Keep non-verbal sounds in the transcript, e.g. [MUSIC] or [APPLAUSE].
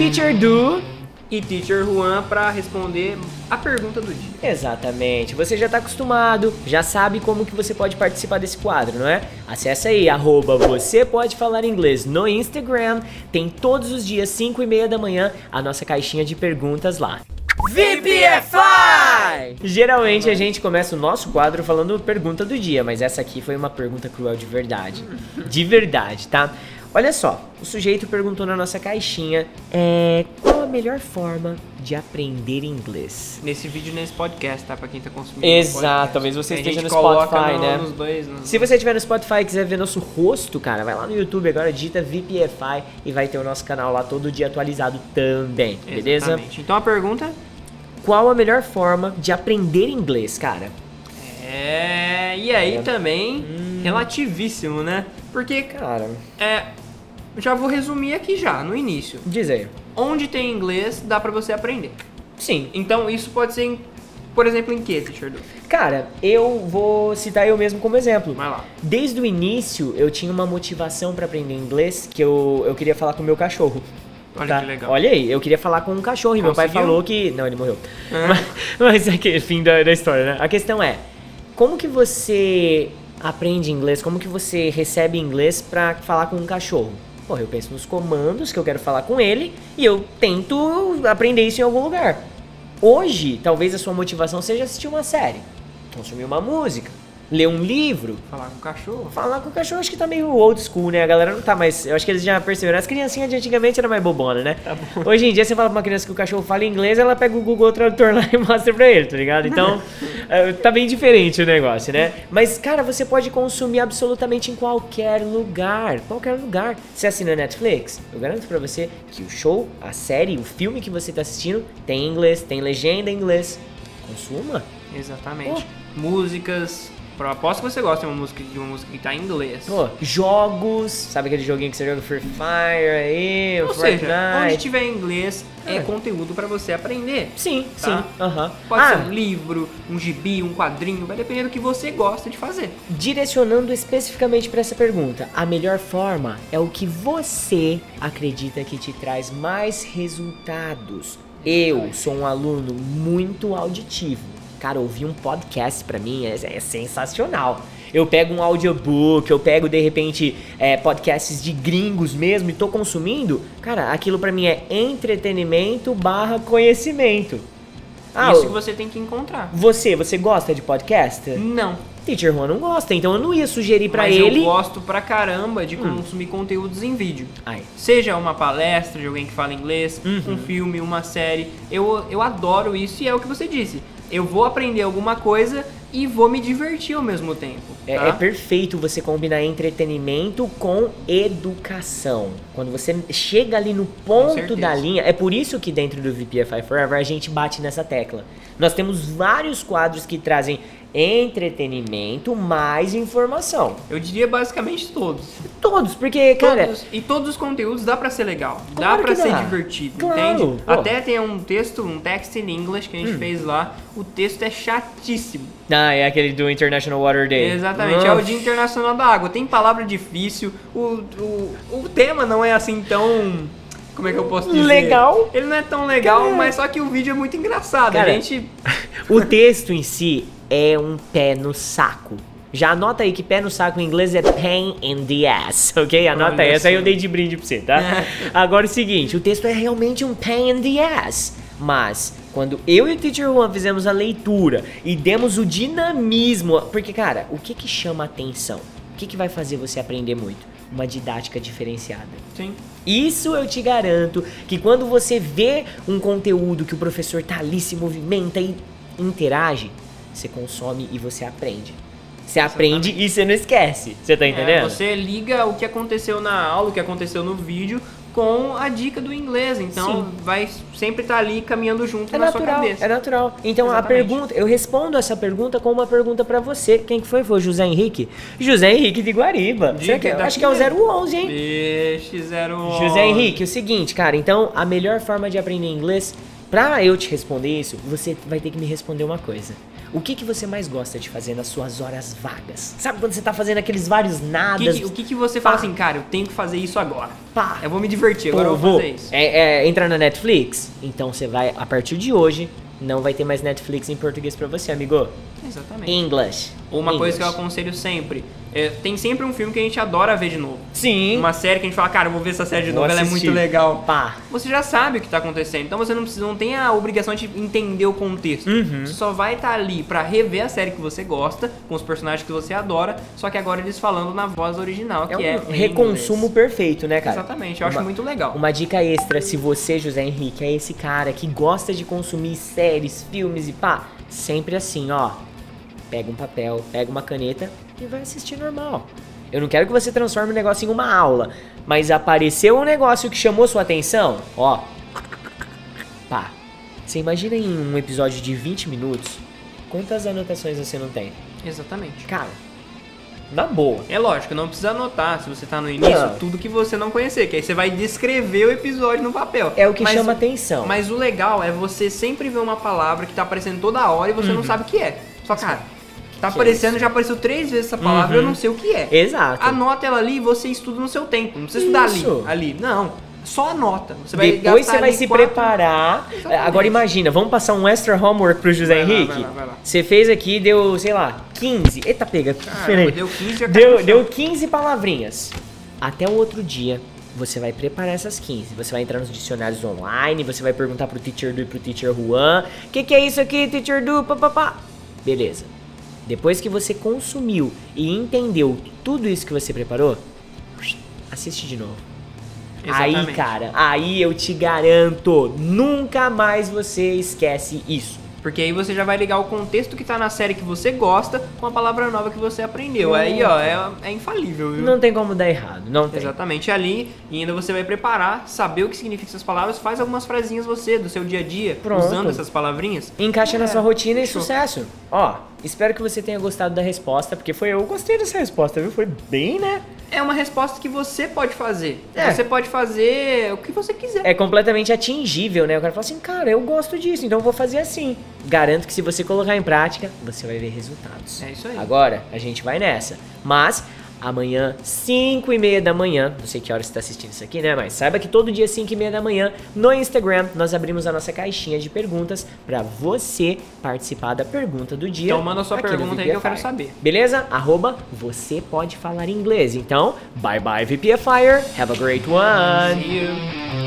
Teacher Du e Teacher Juan para responder a pergunta do dia. Exatamente. Você já está acostumado, já sabe como que você pode participar desse quadro, não é? Acesse aí, arroba você pode falar inglês no Instagram. Tem todos os dias, 5 e meia da manhã, a nossa caixinha de perguntas lá. VPFI! Geralmente a gente começa o nosso quadro falando pergunta do dia, mas essa aqui foi uma pergunta cruel de verdade. De verdade, tá? Olha só, o sujeito perguntou na nossa caixinha é, qual a melhor forma de aprender inglês. Nesse vídeo, nesse podcast, tá? Pra quem tá consumindo. Exato, talvez você esteja no Spotify, no, né? Nos dois, nos... Se você estiver no Spotify e quiser ver nosso rosto, cara, vai lá no YouTube agora, digita VPFI e vai ter o nosso canal lá todo dia atualizado também, beleza? Exatamente. Então a pergunta? Qual a melhor forma de aprender inglês, cara? É, e aí é. também, hum. relativíssimo, né? Porque, cara, é, já vou resumir aqui já, no início. Diz aí. Onde tem inglês, dá para você aprender. Sim. Então isso pode ser, em, por exemplo, em que, Teacher Cara, eu vou citar eu mesmo como exemplo. Vai lá. Desde o início, eu tinha uma motivação para aprender inglês, que eu, eu queria falar com o meu cachorro. Olha tá? que legal. Olha aí, eu queria falar com um cachorro e meu pai falou que. Não, ele morreu. Ah. [LAUGHS] Mas, mas é que fim da, da história, né? A questão é: como que você aprende inglês? Como que você recebe inglês para falar com um cachorro? Pô, eu penso nos comandos que eu quero falar com ele e eu tento aprender isso em algum lugar. Hoje, talvez a sua motivação seja assistir uma série, consumir uma música, ler um livro. Falar com o cachorro. Falar com o cachorro acho que tá meio old school, né? A galera não tá mais. Eu acho que eles já perceberam. As criancinhas de antigamente eram mais bobona, né? Tá Hoje em dia, você fala pra uma criança que o cachorro fala inglês, ela pega o Google Tradutor [LAUGHS] lá e mostra pra ele, tá ligado? Então, [LAUGHS] é, tá bem diferente o negócio, né? Mas, cara, você pode consumir absolutamente em qualquer lugar. Qualquer lugar. Você assina Netflix? Eu garanto pra você que o show, a série, o filme que você tá assistindo tem inglês, tem legenda em inglês. Consuma. Exatamente. Oh. Músicas, aposto que você gosta de uma música, de uma música que tá em inglês. Pô, jogos, sabe aquele joguinho que você joga Free Fire aí, Ou Fortnite. seja, onde tiver inglês é, é conteúdo para você aprender. Sim, tá? sim. Uhum. Pode ah. ser um livro, um gibi, um quadrinho, vai depender do que você gosta de fazer. Direcionando especificamente para essa pergunta, a melhor forma é o que você acredita que te traz mais resultados. Eu sou um aluno muito auditivo Cara, ouvir um podcast para mim é, é, sensacional. Eu pego um audiobook, eu pego de repente é, podcasts de gringos mesmo e tô consumindo. Cara, aquilo para mim é entretenimento barra conhecimento. Ah, Isso que você tem que encontrar. Você, você gosta de podcast? Não. Teacher Juan não gosta, então eu não ia sugerir para ele. Eu gosto pra caramba de hum. consumir conteúdos em vídeo. Ai. Seja uma palestra de alguém que fala inglês, uhum. um filme, uma série. Eu, eu adoro isso e é o que você disse eu vou aprender alguma coisa e vou me divertir ao mesmo tempo. É, tá? É, é, perfeito você combinar entretenimento com educação. Quando você chega ali no ponto da linha, é por isso que dentro do VPFI Forever a gente bate nessa tecla. Nós temos vários quadros que trazem entretenimento mais informação. Eu diria basicamente todos. Todos, porque, cara. Todos, e todos os conteúdos dá para ser legal. Claro dá para ser divertido, claro. entende? Pô. Até tem um texto, um text in English que a gente hum. fez lá. O texto é chatíssimo. Ah, é aquele do International Water Day. Exatamente, é o Dia Internacional da Água. Tem palavra difícil. O, o, o tema não é assim tão como é que eu posso dizer? Legal. Ele não é tão legal, Cara. mas só que o vídeo é muito engraçado. Cara, a gente. [LAUGHS] o texto em si é um pé no saco. Já anota aí que pé no saco em inglês é pain in the ass, [LAUGHS] ok? Anota aí, essa aí eu dei de brinde pra você, tá? [LAUGHS] Agora é o seguinte, o texto é realmente um pain in the ass. Mas, quando eu e o Teacher Juan fizemos a leitura e demos o dinamismo... Porque, cara, o que que chama atenção? O que que vai fazer você aprender muito? Uma didática diferenciada. Sim. Isso eu te garanto que quando você vê um conteúdo que o professor tá ali, se movimenta e interage, você consome e você aprende. Você aprende e você não esquece. Você tá é, entendendo? É, você liga o que aconteceu na aula, o que aconteceu no vídeo com a dica do inglês. Então Sim. vai sempre estar tá ali caminhando junto é na natural, sua cabeça. É natural. Então Exatamente. a pergunta, eu respondo essa pergunta com uma pergunta para você. Quem que foi? Foi o José Henrique? José Henrique de Guariba. De, que, acho que é o 011, hein? Peixe 011. José Henrique, o seguinte, cara, então a melhor forma de aprender inglês, pra eu te responder isso, você vai ter que me responder uma coisa. O que, que você mais gosta de fazer nas suas horas vagas? Sabe quando você tá fazendo aqueles vários O nadas? que, que- o que, que você fala Pá. assim, cara, eu tenho que fazer isso agora. Pá. Eu vou me divertir, agora Pô, eu vou vou. fazer isso. É, é, entrar na Netflix? Então você vai, a partir de hoje, não vai ter mais Netflix em português pra você, amigo. Exatamente. English. Uma coisa que eu English. aconselho sempre, é, tem sempre um filme que a gente adora ver de novo. Sim. Uma série que a gente fala, cara, eu vou ver essa série de Vou novo, ela é assistir. muito legal. Pá. Você já sabe o que tá acontecendo, então você não precisa, não tem a obrigação de entender o contexto. Uhum. Você só vai estar ali pra rever a série que você gosta, com os personagens que você adora, só que agora eles falando na voz original, É que um é reconsumo inglês. perfeito, né, cara? Exatamente, eu acho Uma- muito legal. Uma dica extra, se você, José Henrique, é esse cara que gosta de consumir séries, filmes e pá, sempre assim, ó. Pega um papel, pega uma caneta e vai assistir normal. Eu não quero que você transforme o negócio em uma aula, mas apareceu um negócio que chamou sua atenção, ó. Pá. Você imagina em um episódio de 20 minutos, quantas anotações você não tem? Exatamente. Cara, na boa. É lógico, não precisa anotar, se você tá no início, Não. tudo que você não conhecer, que aí você vai descrever o episódio no papel. É o que Mas chama atenção. Mas o legal é você sempre ver uma palavra que tá aparecendo toda hora e você Uhum. não sabe o que é. Só, cara, tá Que aparecendo, isso? já apareceu três vezes essa palavra, Uhum. eu não sei o que é. Exato. Anota ela ali e você estuda no seu tempo. Não precisa estudar Isso. ali. Ali. Não. Só anota. Você vai Depois você vai se quatro- preparar. Exatamente. Agora imagina, vamos passar um extra homework pro José Vai lá, Henrique? vai lá, vai lá. Você fez aqui, deu, sei lá, 15. Eita, pega. Caramba, peraí. deu 15 já caiu no Deu, deu 15 palavrinhas. Até o outro dia, você vai preparar essas 15. Você vai entrar nos dicionários online, você vai perguntar pro Teacher Du e pro Teacher Juan. O que, que é isso aqui, Teacher Du? Pá, pá, pá. Beleza. Depois que você consumiu e entendeu tudo isso que você preparou, assiste de novo. Aí, Exatamente. cara, aí eu te garanto, nunca mais você esquece isso. Porque aí você já vai ligar o contexto que tá na série que você gosta com a palavra nova que você aprendeu. Aí, ó, é, é infalível, viu? Não tem como dar errado, não tem. Exatamente ali, e ainda você vai preparar, saber o que significa essas palavras, faz algumas frasinhas você do seu dia a dia, Pronto. usando essas palavrinhas. Encaixa na É, sua rotina e fechou. sucesso. Ó, espero que você tenha gostado da resposta, porque foi eu gostei dessa resposta, viu? Foi bem, né? É uma resposta que você pode fazer. É. Você pode fazer o que você quiser. É completamente atingível, né? O cara fala assim, cara, eu gosto disso, então eu vou fazer assim. Garanto que se você colocar em prática, você vai ver resultados. É isso aí. Agora, a gente vai nessa. Mas, amanhã, 5 e meia da manhã, não sei que hora você está assistindo isso aqui, né? Mas saiba que todo dia, 5 e meia da manhã, no Instagram, nós abrimos a nossa caixinha de perguntas para você participar da pergunta do dia. Então manda sua pergunta aí que eu quero saber. Beleza? Arroba, você pode falar inglês. Então, bye bye VPFire, have a great one! See you.